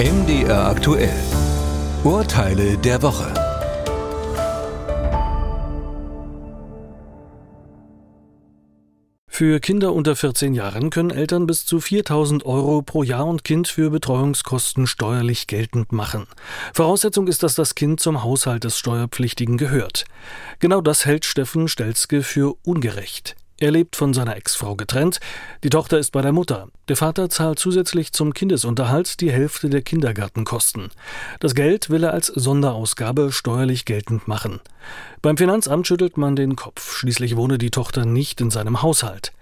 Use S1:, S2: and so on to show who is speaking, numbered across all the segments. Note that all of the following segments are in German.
S1: MDR aktuell. Urteile der Woche.
S2: Für Kinder unter 14 Jahren können Eltern bis zu 4000 Euro pro Jahr und Kind für Betreuungskosten steuerlich geltend machen. Voraussetzung ist, dass das Kind zum Haushalt des Steuerpflichtigen gehört. Genau das hält Steffen Stelzke für ungerecht. Er lebt von seiner Ex-Frau getrennt. Die Tochter ist bei der Mutter. Der Vater zahlt zusätzlich zum Kindesunterhalt die Hälfte der Kindergartenkosten. Das Geld will er als Sonderausgabe steuerlich geltend machen. Beim Finanzamt schüttelt man den Kopf. Schließlich wohne die Tochter nicht in seinem Haushalt.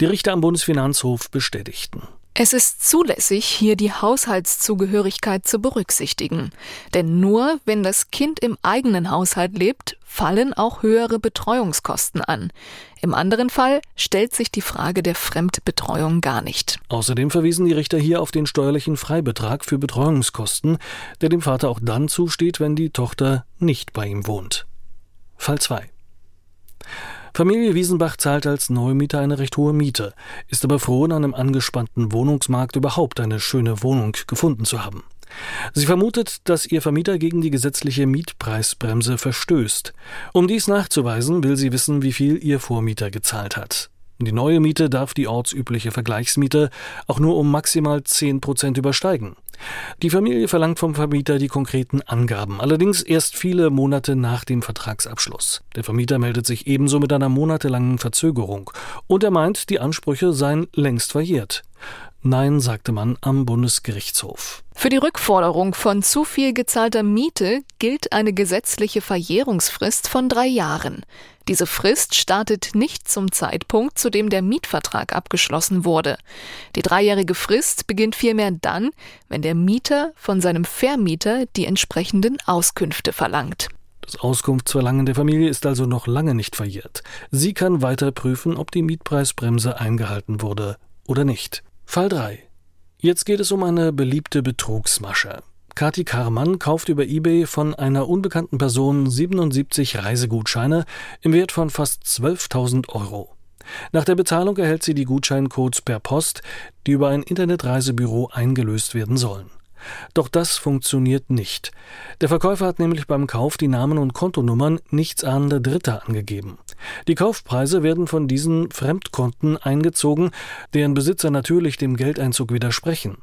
S2: Die Richter am Bundesfinanzhof bestätigten.
S3: Es ist zulässig, hier die Haushaltszugehörigkeit zu berücksichtigen. Denn nur wenn das Kind im eigenen Haushalt lebt, fallen auch höhere Betreuungskosten an. Im anderen Fall stellt sich die Frage der Fremdbetreuung gar nicht.
S2: Außerdem verwiesen die Richter hier auf den steuerlichen Freibetrag für Betreuungskosten, der dem Vater auch dann zusteht, wenn die Tochter nicht bei ihm wohnt. Fall 2. Familie Wiesenbach zahlt als Neumieter eine recht hohe Miete, ist aber froh, in einem angespannten Wohnungsmarkt überhaupt eine schöne Wohnung gefunden zu haben. Sie vermutet, dass ihr Vermieter gegen die gesetzliche Mietpreisbremse verstößt. Um dies nachzuweisen, will sie wissen, wie viel ihr Vormieter gezahlt hat. Die neue Miete darf die ortsübliche Vergleichsmiete auch nur um maximal 10 Prozent übersteigen. Die Familie verlangt vom Vermieter die konkreten Angaben, allerdings erst viele Monate nach dem Vertragsabschluss. Der Vermieter meldet sich ebenso mit einer monatelangen Verzögerung und er meint, die Ansprüche seien längst verjährt. Nein, sagte man am Bundesgerichtshof.
S3: Für die Rückforderung von zu viel gezahlter Miete gilt eine gesetzliche Verjährungsfrist von drei Jahren. Diese Frist startet nicht zum Zeitpunkt, zu dem der Mietvertrag abgeschlossen wurde. Die dreijährige Frist beginnt vielmehr dann, wenn der Mieter von seinem Vermieter die entsprechenden Auskünfte verlangt.
S2: Das Auskunftsverlangen der Familie ist also noch lange nicht verjährt. Sie kann weiter prüfen, ob die Mietpreisbremse eingehalten wurde oder nicht. Fall 3. Jetzt geht es um eine beliebte Betrugsmasche. Kati Karmann kauft über eBay von einer unbekannten Person 77 Reisegutscheine im Wert von fast 12.000 Euro. Nach der Bezahlung erhält sie die Gutscheincodes per Post, die über ein Internetreisebüro eingelöst werden sollen. Doch das funktioniert nicht. Der Verkäufer hat nämlich beim Kauf die Namen und Kontonummern nichtsahnender Dritter angegeben. Die Kaufpreise werden von diesen Fremdkonten eingezogen, deren Besitzer natürlich dem Geldeinzug widersprechen.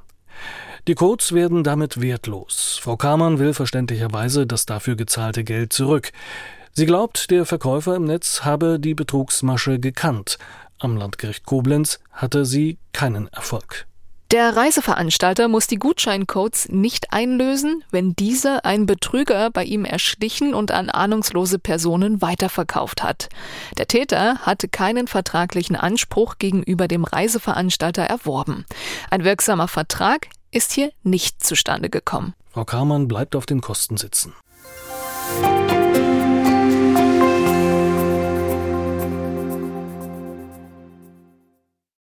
S2: Die Codes werden damit wertlos. Frau Kamann will verständlicherweise das dafür gezahlte Geld zurück. Sie glaubt, der Verkäufer im Netz habe die Betrugsmasche gekannt. Am Landgericht Koblenz hatte sie keinen Erfolg.
S3: Der Reiseveranstalter muss die Gutscheincodes nicht einlösen, wenn dieser ein Betrüger bei ihm erschlichen und an ahnungslose Personen weiterverkauft hat. Der Täter hatte keinen vertraglichen Anspruch gegenüber dem Reiseveranstalter erworben. Ein wirksamer Vertrag ist hier nicht zustande gekommen.
S2: Frau Karmann bleibt auf den Kosten sitzen.